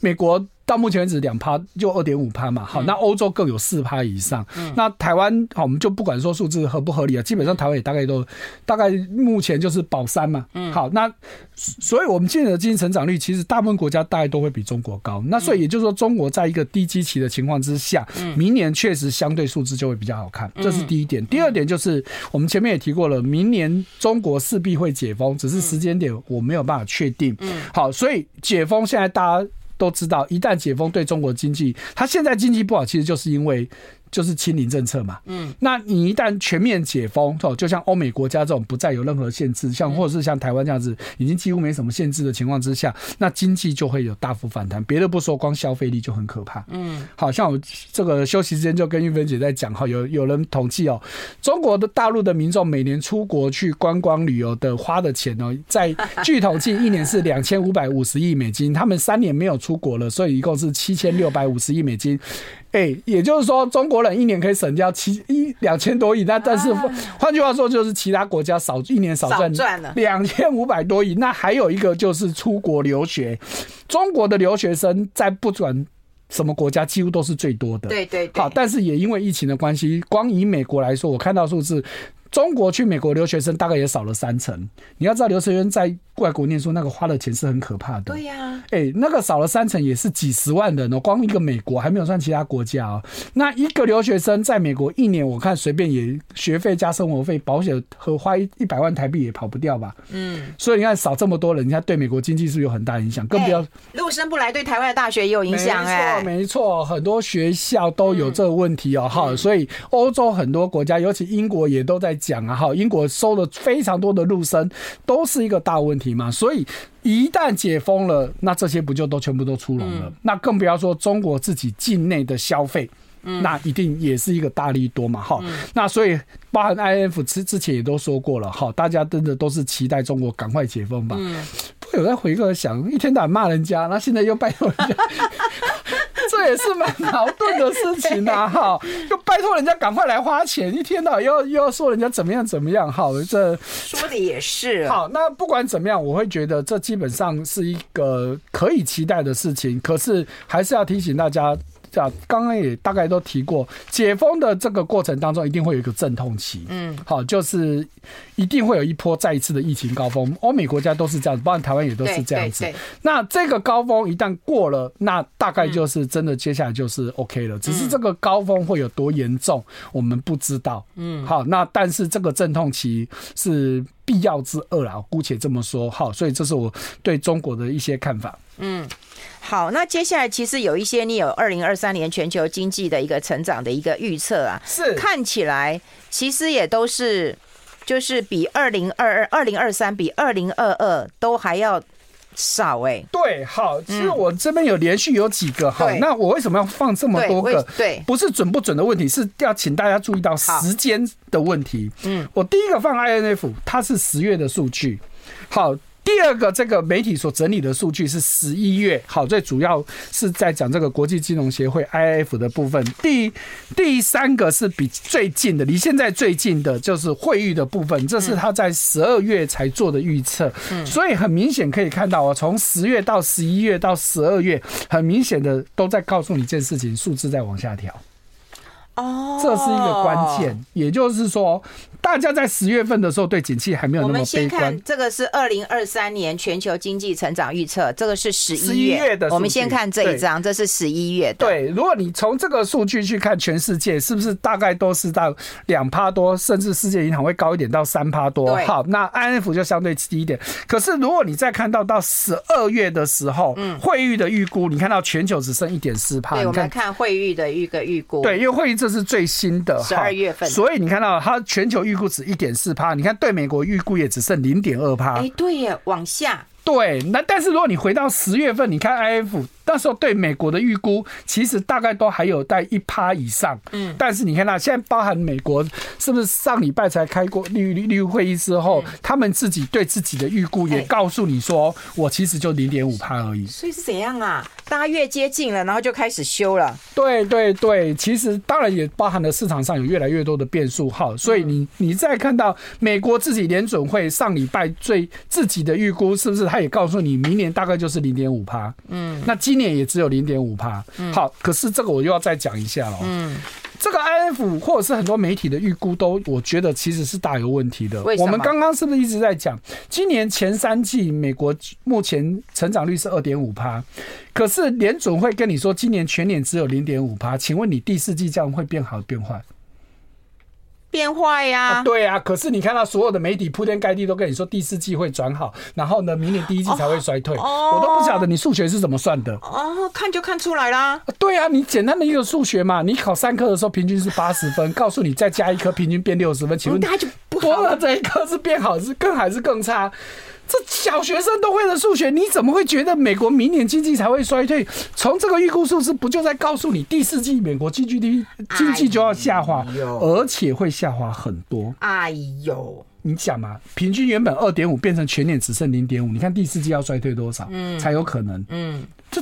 美国到目前为止两趴就二点五趴嘛，好，那欧洲更有四趴以上，嗯。那台湾好，我们就不管说数字合不合理啊，基本上台湾也大概都大概目前就是保三嘛，嗯。好，那所以我们现在的经济成长率其实大部分国家大概都会比中国高，那所以也就是说中国在一个低基期的情况之下，明年确实相对数字就会比较好看，这是第一点。第二点就是我们前面也提过了，明年中国势必会解封，只是时间点我没有办法确定，嗯。好，所以解封现在大家。都知道，一旦解封对中国经济，它现在经济不好，其实就是因为。就是清零政策嘛，嗯，那你一旦全面解封，哦，就像欧美国家这种不再有任何限制，像或者是像台湾这样子，已经几乎没什么限制的情况之下，那经济就会有大幅反弹。别的不说，光消费力就很可怕。嗯，好像我这个休息时间就跟玉芬姐在讲哈，有有人统计哦，中国的大陆的民众每年出国去观光旅游的花的钱哦，在 据统计一年是两千五百五十亿美金，他们三年没有出国了，所以一共是七千六百五十亿美金。哎、欸，也就是说，中国人一年可以省掉七一两千多亿，那但是换句话说，就是其他国家少一年少赚了两千五百多亿。那还有一个就是出国留学，中国的留学生在不管什么国家几乎都是最多的。
对对对。
好，但是也因为疫情的关系，光以美国来说，我看到数字。中国去美国留学生大概也少了三成。你要知道，留学生在外国念书，那个花的钱是很可怕的。
对呀，
哎，那个少了三成也是几十万人哦，光一个美国还没有算其他国家哦。那一个留学生在美国一年，我看随便也学费加生活费、保险和花一一百万台币也跑不掉吧？嗯。所以你看少这么多人，人家对美国经济是有很大影响？更不要
陆生不来，对台湾的大学也有影响。哎，
没错，没错，很多学校都有这个问题哦。哈，所以欧洲很多国家，尤其英国也都在。讲啊，哈，英国收了非常多的陆生，都是一个大问题嘛。所以一旦解封了，那这些不就都全部都出笼了？那更不要说中国自己境内的消费，那一定也是一个大利多嘛，哈。那所以包含 IMF 之之前也都说过了，哈，大家真的都是期待中国赶快解封吧。不有在回过想，一天到晚骂人家，那现在又拜托人家。这也是蛮矛盾的事情啊，哈，又拜托人家赶快来花钱，一天到晚又又要说人家怎么样怎么样，好，这
说的也是。
好，那不管怎么样，我会觉得这基本上是一个可以期待的事情，可是还是要提醒大家。这样，刚刚也大概都提过，解封的这个过程当中，一定会有一个阵痛期。嗯，好，就是一定会有一波再一次的疫情高峰。欧美国家都是这样子，包括台湾也都是这样子。那这个高峰一旦过了，那大概就是真的，接下来就是 OK 了。只是这个高峰会有多严重，我们不知道。嗯，好，那但是这个阵痛期是必要之恶啦，姑且这么说。好，所以这是我对中国的一些看法。
嗯。好，那接下来其实有一些你有二零二三年全球经济的一个成长的一个预测啊，
是
看起来其实也都是就是比二零二二、二零二三比二零二二都还要少哎、欸。
对，好，其实我这边有连续有几个哈，那我为什么要放这么多个？
对，
不是准不准的问题，是要请大家注意到时间的问题。嗯，我第一个放 INF，它是十月的数据，好。第二个，这个媒体所整理的数据是十一月，好，最主要是在讲这个国际金融协会 IIF 的部分。第第三个是比最近的，离现在最近的就是会议的部分，这是他在十二月才做的预测。所以很明显可以看到啊，从十月到十一月到十二月，很明显的都在告诉你一件事情，数字在往下调。哦，这是一个关键，也就是说。大家在十月份的时候对景气还没有那么悲观。我们先看
这个是二零二三年全球经济成长预测，这个是十一月的。我们先看这一张，这是十一月的。
对，如果你从这个数据去看全世界，是不是大概都是到两趴多，甚至世界银行会高一点到三趴多？好，那 INF 就相对低一点。可是如果你再看到到十二月的时候，嗯，汇率的预估，你看到全球只剩一点四趴。
对，我们看汇率的一个预估。
对，因为汇率这是最新的
十二月份，
所以你看到它全球预估值一点四趴，你看对美国预估也只剩零点二趴。
哎，对耶，往下。
对，那但是如果你回到十月份，你看 IF。那时候对美国的预估，其实大概都还有在一趴以上。嗯，但是你看到现在包含美国，是不是上礼拜才开过利率利率会议之后，他们自己对自己的预估也告诉你说，我其实就零点五趴而已。
所以是怎样啊？大家越接近了，然后就开始修了。
对对对，其实当然也包含了市场上有越来越多的变数号。所以你你再看到美国自己联准会上礼拜最自己的预估，是不是他也告诉你明年大概就是零点五趴？嗯，那今年也只有零点五趴，好，可是这个我又要再讲一下了。嗯，这个 IF 或者是很多媒体的预估都，我觉得其实是大有问题的。我们刚刚是不是一直在讲，今年前三季美国目前成长率是二点五趴，可是联准会跟你说今年全年只有零点五趴，请问你第四季这样会变好变坏？
变坏呀、啊啊，
对呀、啊，可是你看到所有的媒体铺天盖地都跟你说第四季会转好，然后呢，明年第一季才会衰退，哦、我都不晓得你数学是怎么算的。
哦，看就看出来啦。
对啊，你简单的一个数学嘛，你考三科的时候平均是八十分，告诉你再加一科平均变六十分，请问
那就不好
多了这一科是变好是更还是更差？这小学生都会的数学，你怎么会觉得美国明年经济才会衰退？从这个预估数字不就在告诉你第四季美国 GDP 经济就要下滑，而且会下滑很多？
哎呦，
你想嘛，平均原本二点五变成全年只剩零点五，你看第四季要衰退多少？嗯，才有可能？嗯。这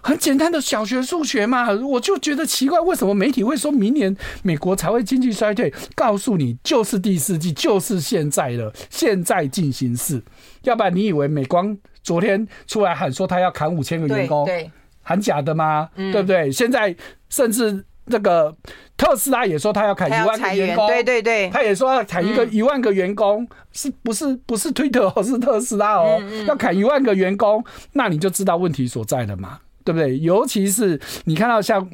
很简单的小学数学嘛，我就觉得奇怪，为什么媒体会说明年美国才会经济衰退？告诉你，就是第四季，就是现在了，现在进行式。要不然你以为美光昨天出来喊说他要砍五千个员工，对，喊假的吗？对不对？现在甚至那个特斯拉也说他要砍一万个员工，
对对对，
他也说要砍一个一万个员工，是不是不是推特哦，是特斯拉哦，要砍一万个员工，那你就知道问题所在了嘛，对不对？尤其是你看到像。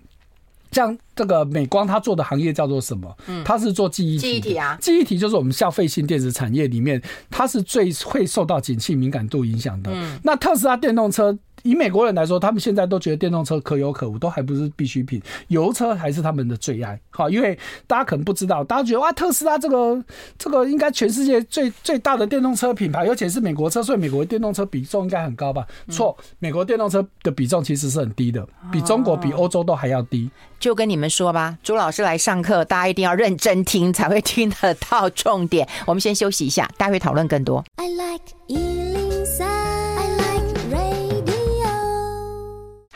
像这个美光，它做的行业叫做什么？嗯，它是做记忆体。
记忆体啊，
记忆体就是我们消费性电子产业里面，它是最会受到景气敏感度影响的。嗯，那特斯拉电动车。以美国人来说，他们现在都觉得电动车可有可无，都还不是必需品，油车还是他们的最爱。好，因为大家可能不知道，大家觉得哇，特斯拉这个 这个应该全世界最最大的电动车品牌，而且是美国车，所以美国的电动车比重应该很高吧？错，美国电动车的比重其实是很低的，比中国、比欧洲都还要低。
就跟你们说吧，朱老师来上课，大家一定要认真听，才会听得到重点。我们先休息一下，待会讨论更多。I like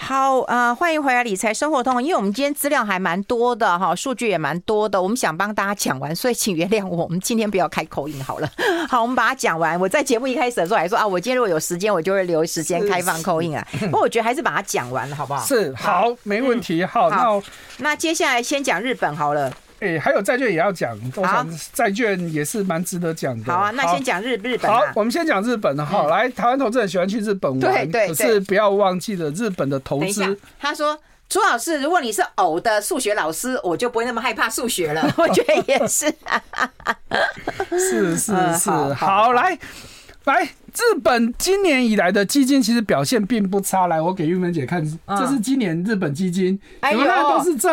好啊、呃，欢迎回来理财生活通。因为我们今天资料还蛮多的哈，数据也蛮多的，我们想帮大家讲完，所以请原谅我，我们今天不要开口音好了。好，我们把它讲完。我在节目一开始的时候还说啊，我今天如果有时间，我就会留时间开放口音啊。不过我觉得还是把它讲完了，好不好？
是，好，没问题。好，好那
那接下来先讲日本好了。
哎、欸，还有债券也要讲，我想债券也是蛮值得讲的。
好啊，那先讲日日本。
好，我们先讲日本哈。嗯、来，台湾投资人喜欢去日本玩，对对对，可是不要忘记了日本的投资。
他说：“朱老师，如果你是偶的数学老师，我就不会那么害怕数学了。”我觉得也是。
是是是，好，好来来。日本今年以来的基金其实表现并不差，来，我给玉芬姐看，这是今年日本基金，哎呦，都是正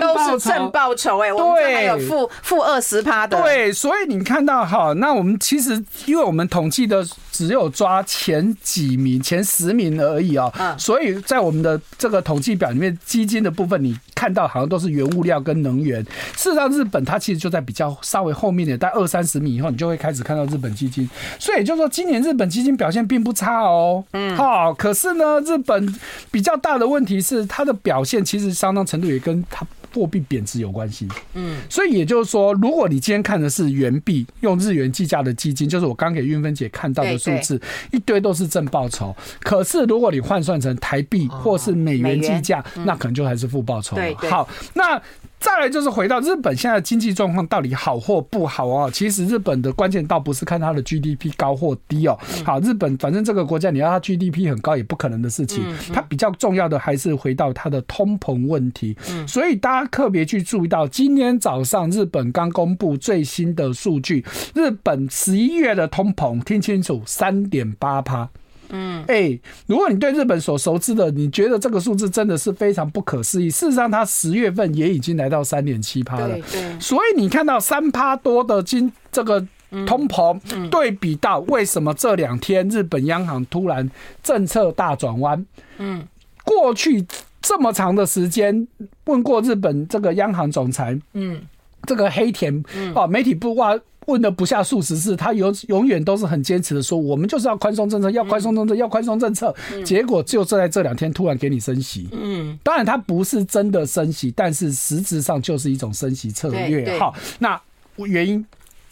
报酬，哎，我们，还有负负二十趴的，
对，所以你看到哈，那我们其实因为我们统计的只有抓前几名、前十名而已啊，所以在我们的这个统计表里面，基金的部分你看到好像都是原物料跟能源，事实上日本它其实就在比较稍微后面的，在二三十米以后，你就会开始看到日本基金，所以也就是说今年日本基金表现。并不差哦，嗯，好，可是呢，日本比较大的问题是，它的表现其实相当程度也跟它货币贬值有关系，嗯，所以也就是说，如果你今天看的是元币，用日元计价的基金，就是我刚给运芬姐看到的数字，一堆都是正报酬，可是如果你换算成台币或是美元计价，那可能就还是负报酬了。好，那。再来就是回到日本现在的经济状况到底好或不好啊？其实日本的关键倒不是看它的 GDP 高或低哦。好，日本反正这个国家你要它 GDP 很高也不可能的事情。它比较重要的还是回到它的通膨问题。所以大家特别去注意到，今天早上日本刚公布最新的数据，日本十一月的通膨，听清楚，三点八趴。嗯，哎、欸，如果你对日本所熟知的，你觉得这个数字真的是非常不可思议。事实上，它十月份也已经来到三点七趴了。对，对，所以你看到三趴多的金这个通膨对比到为什么这两天日本央行突然政策大转弯？嗯，过去这么长的时间，问过日本这个央行总裁，嗯，这个黑田哦，媒体不挖。问了不下数十次，他永永远都是很坚持的说，我们就是要宽松政策，要宽松政策，要宽松政策。结果就在这两天突然给你升息。嗯，当然他不是真的升息，但是实质上就是一种升息策略。好，那原因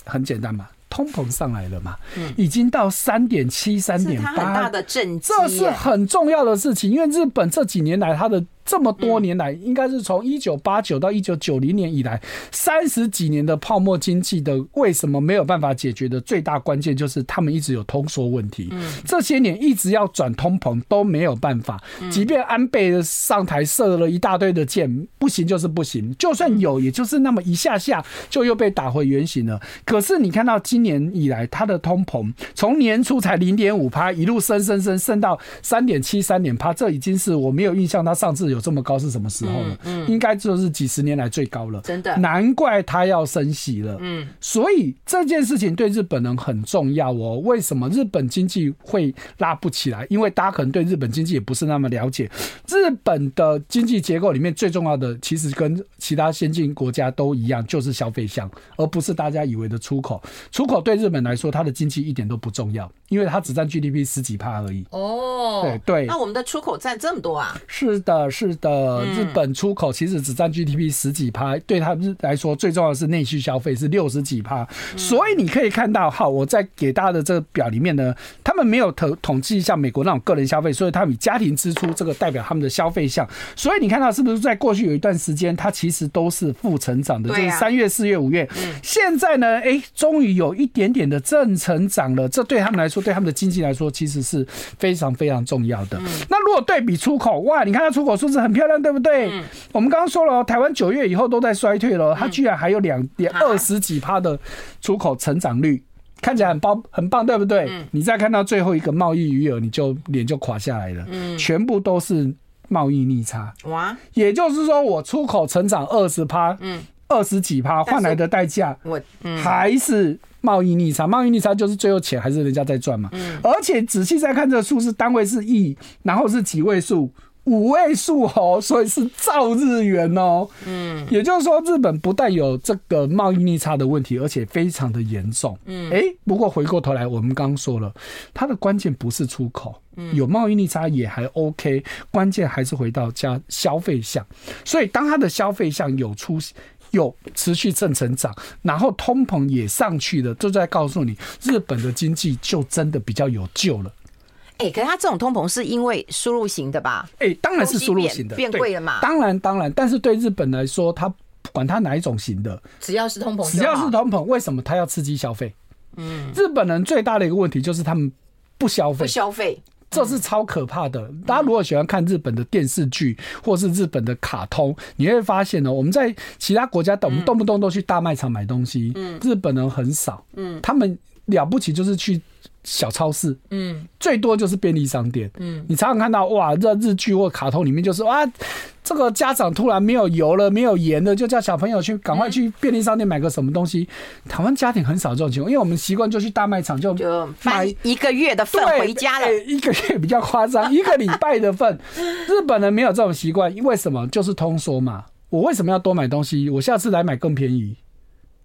很简单嘛。通膨上来了嘛？已经到三点七、三点八，这是很重要的事情。因为日本这几年来，它的这么多年来，应该是从一九八九到一九九零年以来，三十几年的泡沫经济的，为什么没有办法解决的最大关键，就是他们一直有通缩问题。这些年一直要转通膨都没有办法。即便安倍上台射了一大堆的箭，不行就是不行。就算有，也就是那么一下下，就又被打回原形了。可是你看到今年以来，它的通膨从年初才零点五趴，一路升升升升到三点七、三点趴，这已经是我没有印象，它上次有这么高是什么时候了？嗯，应该就是几十年来最高了。真的，难怪他要升息了。嗯，所以这件事情对日本人很重要哦。为什么日本经济会拉不起来？因为大家可能对日本经济也不是那么了解。日本的经济结构里面最重要的，其实跟其他先进国家都一样，就是消费项，而不是大家以为的出口。出口对日本来说，它的经济一点都不重要，因为它只占 GDP 十几趴而已。
哦，对对。那我们的出口占这么多啊？
是的，是的。日本出口其实只占 GDP 十几趴，对他们来说最重要的是内需消费是六十几趴。所以你可以看到，好，我在给大家的这个表里面呢，他们没有统统计一下美国那种个人消费，所以他们以家庭支出这个代表他们的消费项。所以你看到是不是在过去有一段时间，它其实都是负成长的，就是三月、四月、五月。现在呢，哎，终于有一点点的正成长了。这对他们来说，对他们的经济来说，其实是非常非常重要的。那如果对比出口，哇，你看它出口数字很漂亮，对不对？我们刚刚说了，台湾九月以后都在衰退了，它居然还有两点二十几趴的出口成长率，看起来很棒，很棒，对不对？你再看到最后一个贸易余额，你就脸就垮下来了，全部都是贸易逆差。哇，也就是说，我出口成长二十趴，嗯，二十几趴换来的代价，我还是。贸易逆差，贸易逆差就是最后钱还是人家在赚嘛。嗯。而且仔细再看这个数字，单位是亿，然后是几位数，五位数哦，所以是兆日元哦。嗯。也就是说，日本不但有这个贸易逆差的问题，而且非常的严重。嗯。哎，不过回过头来，我们刚刚说了，它的关键不是出口，有贸易逆差也还 OK，关键还是回到家消费项。所以当它的消费项有出。有持续正成长，然后通膨也上去了，就在告诉你，日本的经济就真的比较有救了。
哎、欸，可是它这种通膨是因为输入型的吧？
哎、欸，当然是输入型的，
变贵了嘛。
当然，当然，但是对日本来说，它不管它哪一种型的，
只要是通膨，
只要是通膨，为什么它要刺激消费？嗯，日本人最大的一个问题就是他们不消费，
不消费。
这是超可怕的。大家如果喜欢看日本的电视剧或是日本的卡通，你会发现呢，我们在其他国家，我们动不动都去大卖场买东西，日本人很少，嗯他们了不起就是去。小超市，嗯，最多就是便利商店，嗯，你常常看到哇，这日剧或卡通里面就是哇，这个家长突然没有油了，没有盐了，就叫小朋友去赶快去便利商店买个什么东西。台湾家庭很少这种情况，因为我们习惯就去大卖场就就买
一个月的份回家了，
一个月比较夸张，一个礼拜的份。日本人没有这种习惯，因为什么？就是通缩嘛。我为什么要多买东西？我下次来买更便宜。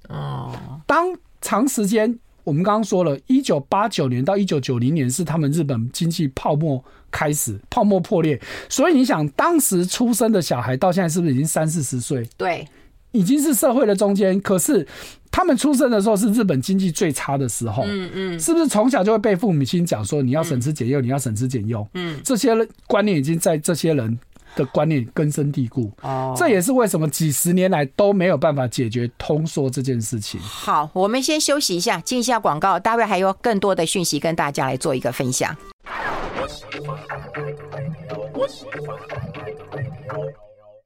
哦，当长时间。我们刚刚说了，一九八九年到一九九零年是他们日本经济泡沫开始，泡沫破裂。所以你想，当时出生的小孩到现在是不是已经三四十岁？
对，
已经是社会的中间。可是他们出生的时候是日本经济最差的时候。嗯嗯，是不是从小就会被父母亲讲说你要省吃俭用，你要省吃俭用？嗯，这些观念已经在这些人的观念根深蒂固哦，这也是为什么几十年来都没有办法解决通缩这件事情。
好，我们先休息一下，进一下广告，待会还有更多的讯息跟大家来做一个分享。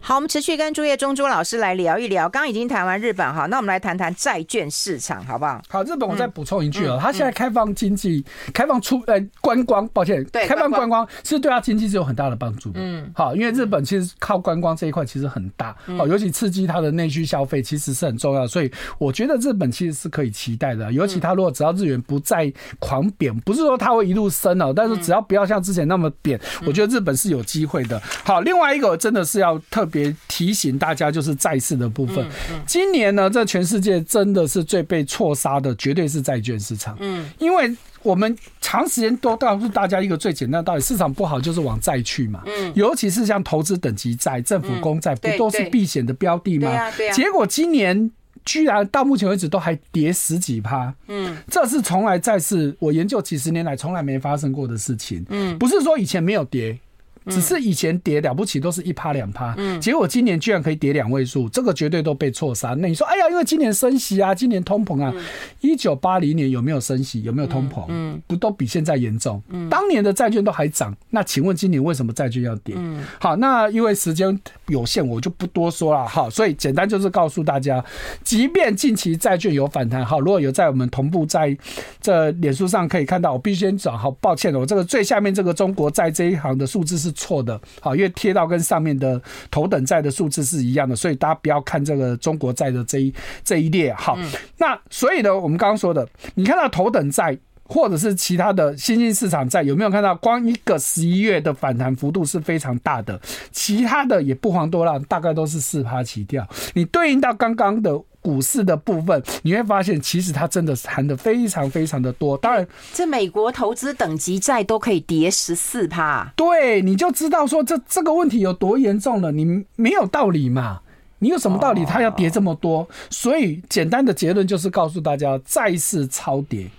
好，我们持续跟朱叶忠朱老师来聊一聊。刚刚已经谈完日本哈，那我们来谈谈债券市场，好不好？
好，日本我再补充一句哦，他、嗯嗯、现在开放经济、嗯、开放出呃观光，抱歉，对，开放观光是对他经济是有很大的帮助的。嗯，好，因为日本其实靠观光这一块其实很大，好，尤其刺激它的内需消费其实是很重要，所以我觉得日本其实是可以期待的。尤其他如果只要日元不再狂贬，不是说它会一路升哦，但是只要不要像之前那么贬，我觉得日本是有机会的。好，另外一个真的是要特。别提醒大家，就是债市的部分。今年呢，这全世界真的是最被错杀的，绝对是债券市场。嗯，因为我们长时间都告诉大家一个最简单的道理：市场不好就是往债去嘛。嗯，尤其是像投资等级债、政府公债，不都是避险的标的吗？结果今年居然到目前为止都还跌十几趴。嗯，这是从来债市我研究几十年来从来没发生过的事情。嗯，不是说以前没有跌。只是以前跌了不起都是一趴两趴，结果今年居然可以跌两位数，这个绝对都被错杀。那你说，哎呀，因为今年升息啊，今年通膨啊，一九八零年有没有升息？有没有通膨？不都比现在严重？当年的债券都还涨，那请问今年为什么债券要跌？好，那因为时间有限，我就不多说了。好，所以简单就是告诉大家，即便近期债券有反弹，好，如果有在我们同步在这脸书上可以看到，我必须先转，好抱歉了，我这个最下面这个中国债这一行的数字是。错的，好，因为贴到跟上面的头等债的数字是一样的，所以大家不要看这个中国债的这一这一列。好，那所以呢，我们刚刚说的，你看到头等债或者是其他的新兴市场债，有没有看到光一个十一月的反弹幅度是非常大的？其他的也不遑多让，大概都是四趴起跳。你对应到刚刚的。股市的部分，你会发现其实它真的是谈的非常非常的多。当然，
这美国投资等级债都可以跌十四趴，
对，你就知道说这这个问题有多严重了。你没有道理嘛？你有什么道理？它要跌这么多？所以简单的结论就是告诉大家，债市超跌，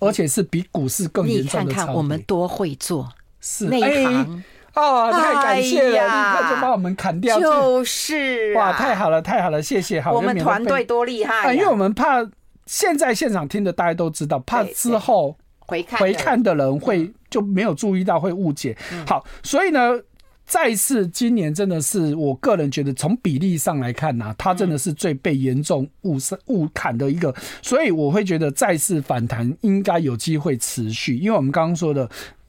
而且是比股市更严重的超跌。
你看看我们多会做，
是内行。哦，太感谢了！立刻就把我们砍掉，
就是
哇，太好了，太好了，谢谢！好，
我们团队多厉害！
因为我们怕现在现场听的大家都知道，怕之后回看回看的人会就没有注意到，会误解。好，所以呢，再次今年真的是我个人觉得从比例上来看呢，它真的是最被严重误误砍的一个，所以我会觉得再次反弹应该有机会持续，因为我们刚刚说的。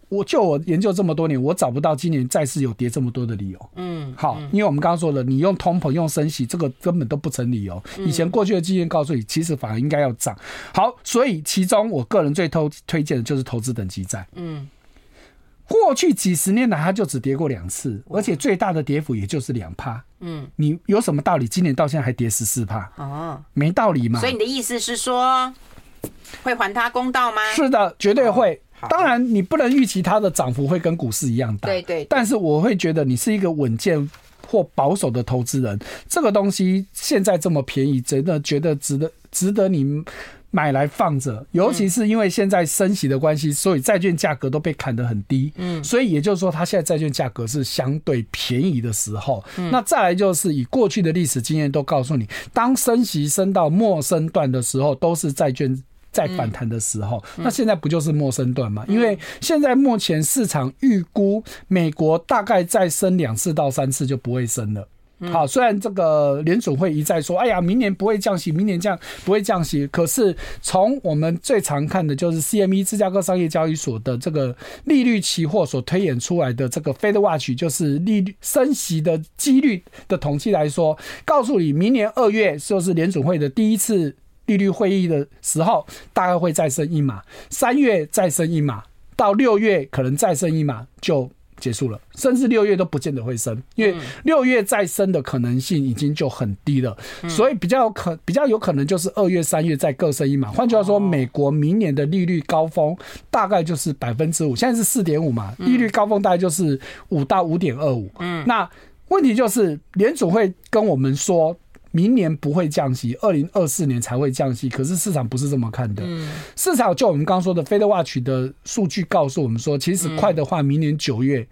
我就我研究这么多年，我找不到今年债市有跌这么多的理由。嗯，好，因为我们刚刚说了，你用通膨用升息，这个根本都不成理由。以前过去的经验告诉你，其实反而应该要涨。好，所以其中我个人最推推荐的就是投资等级债。嗯，过去几十年来，它就只跌过两次，而且最大的跌幅也就是两趴。嗯，你有什么道理？今年到现在还跌十四趴？哦，没道理嘛。
所以你的意思是说，会还他公道吗？
是的，绝对会。当然，你不能预期它的涨幅会跟股市一样大。对对。但是我会觉得你是一个稳健或保守的投资人，这个东西现在这么便宜，真的觉得值得值得你买来放着。尤其是因为现在升息的关系，所以债券价格都被砍得很低。嗯。所以也就是说，它现在债券价格是相对便宜的时候。嗯。那再来就是以过去的历史经验都告诉你，当升息升到末升段的时候，都是债券。在反弹的时候，那现在不就是陌生段吗？因为现在目前市场预估美国大概再升两次到三次就不会升了。好，虽然这个联储会一再说，哎呀，明年不会降息，明年降不会降息，可是从我们最常看的就是 CME 芝加哥商业交易所的这个利率期货所推演出来的这个 Fed Watch，就是利率升息的几率的统计来说，告诉你明年二月就是联储会的第一次。利率会议的时候，大概会再升一码，三月再升一码，到六月可能再升一码就结束了，甚至六月都不见得会升，因为六月再升的可能性已经就很低了，所以比较有可比较有可能就是二月、三月再各升一码。换句话说，美国明年的利率高峰大概就是百分之五，现在是四点五嘛，利率高峰大概就是五到五点二五。嗯，那问题就是联储会跟我们说。明年不会降息，二零二四年才会降息。可是市场不是这么看的。市场就我们刚刚说的 Fed Watch 的数据告诉我们说，其实快的话，明年九月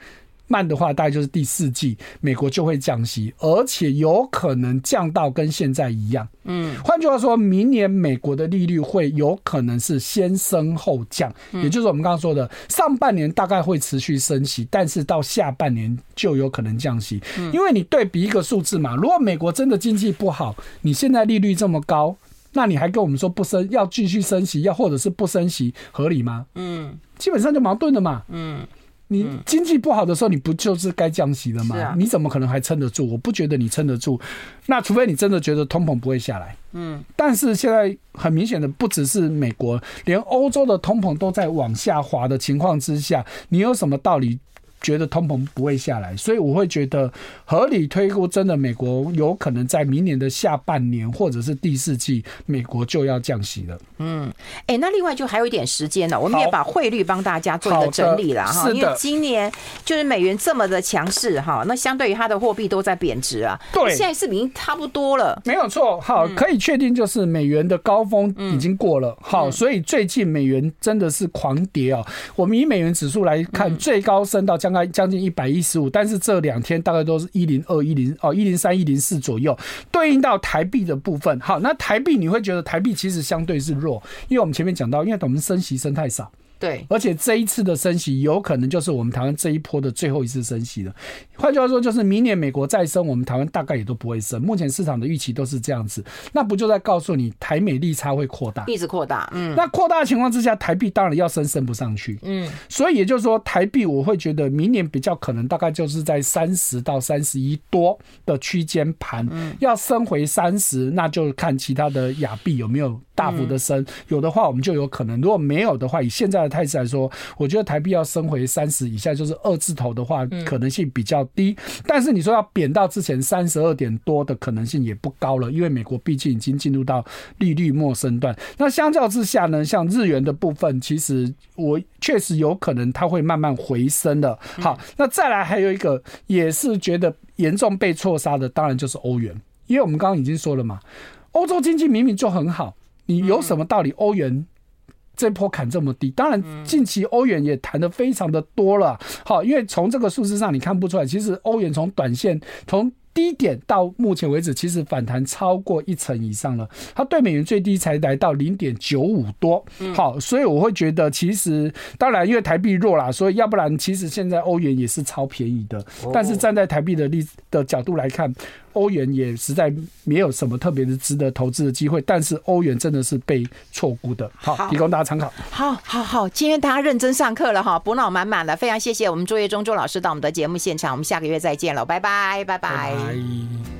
慢的话，大概就是第四季，美国就会降息，而且有可能降到跟现在一样。嗯，换句话说，明年美国的利率会有可能是先升后降，也就是我们刚刚说的，上半年大概会持续升息，但是到下半年就有可能降息。因为你对比一个数字嘛，如果美国真的经济不好，你现在利率这么高，那你还跟我们说不升，要继续升息，要或者是不升息，合理吗？嗯，基本上就矛盾了嘛。嗯。你经济不好的时候，你不就是该降息了吗？你怎么可能还撑得住？我不觉得你撑得住。那除非你真的觉得通膨不会下来。嗯。但是现在很明显的，不只是美国，连欧洲的通膨都在往下滑的情况之下，你有什么道理？觉得通膨不会下来，所以我会觉得合理推估，真的美国有可能在明年的下半年或者是第四季，美国就要降息了。
嗯，哎、欸，那另外就还有一点时间呢，我们也把汇率帮大家做一个整理了哈，因为今年就是美元这么的强势哈，那相对于它的货币都在贬值啊。对，现在是已经差不多了，
没有错。好，可以确定就是美元的高峰已经过了。好，所以最近美元真的是狂跌哦。我们以美元指数来看，最高升到将。将近一百一十五，但是这两天大概都是一零二、一零哦、一零三、一零四左右，对应到台币的部分。好，那台币你会觉得台币其实相对是弱，因为我们前面讲到，因为我们升息升太少。
对，
而且这一次的升息有可能就是我们台湾这一波的最后一次升息了。换句话说，就是明年美国再升，我们台湾大概也都不会升。目前市场的预期都是这样子，那不就在告诉你台美利差会扩大，
一直扩大。嗯，
那扩大的情况之下，台币当然要升，升不上去。嗯，所以也就是说，台币我会觉得明年比较可能大概就是在三十到三十一多的区间盘。嗯，要升回三十，那就看其他的亚币有没有大幅的升。有的话，我们就有可能；如果没有的话，以现在的态势来说，我觉得台币要升回三十以下，就是二字头的话，可能性比较低。但是你说要贬到之前三十二点多的可能性也不高了，因为美国毕竟已经进入到利率陌生段。那相较之下呢，像日元的部分，其实我确实有可能它会慢慢回升的。好，那再来还有一个也是觉得严重被错杀的，当然就是欧元，因为我们刚刚已经说了嘛，欧洲经济明明就很好，你有什么道理欧元？这波砍这么低，当然近期欧元也谈的非常的多了。好，因为从这个数字上你看不出来，其实欧元从短线从。低点到目前为止，其实反弹超过一成以上了。它对美元最低才来到零点九五多。好，所以我会觉得，其实当然因为台币弱啦，所以要不然其实现在欧元也是超便宜的。但是站在台币的立的角度来看，欧元也实在没有什么特别的值得投资的机会。但是欧元真的是被错估的。好，提供大家参考。
好好好，今天大家认真上课了哈，补脑满满的，非常谢谢我们卓越忠周老师到我们的节目现场。我们下个月再见了，拜拜，拜拜。
拜拜。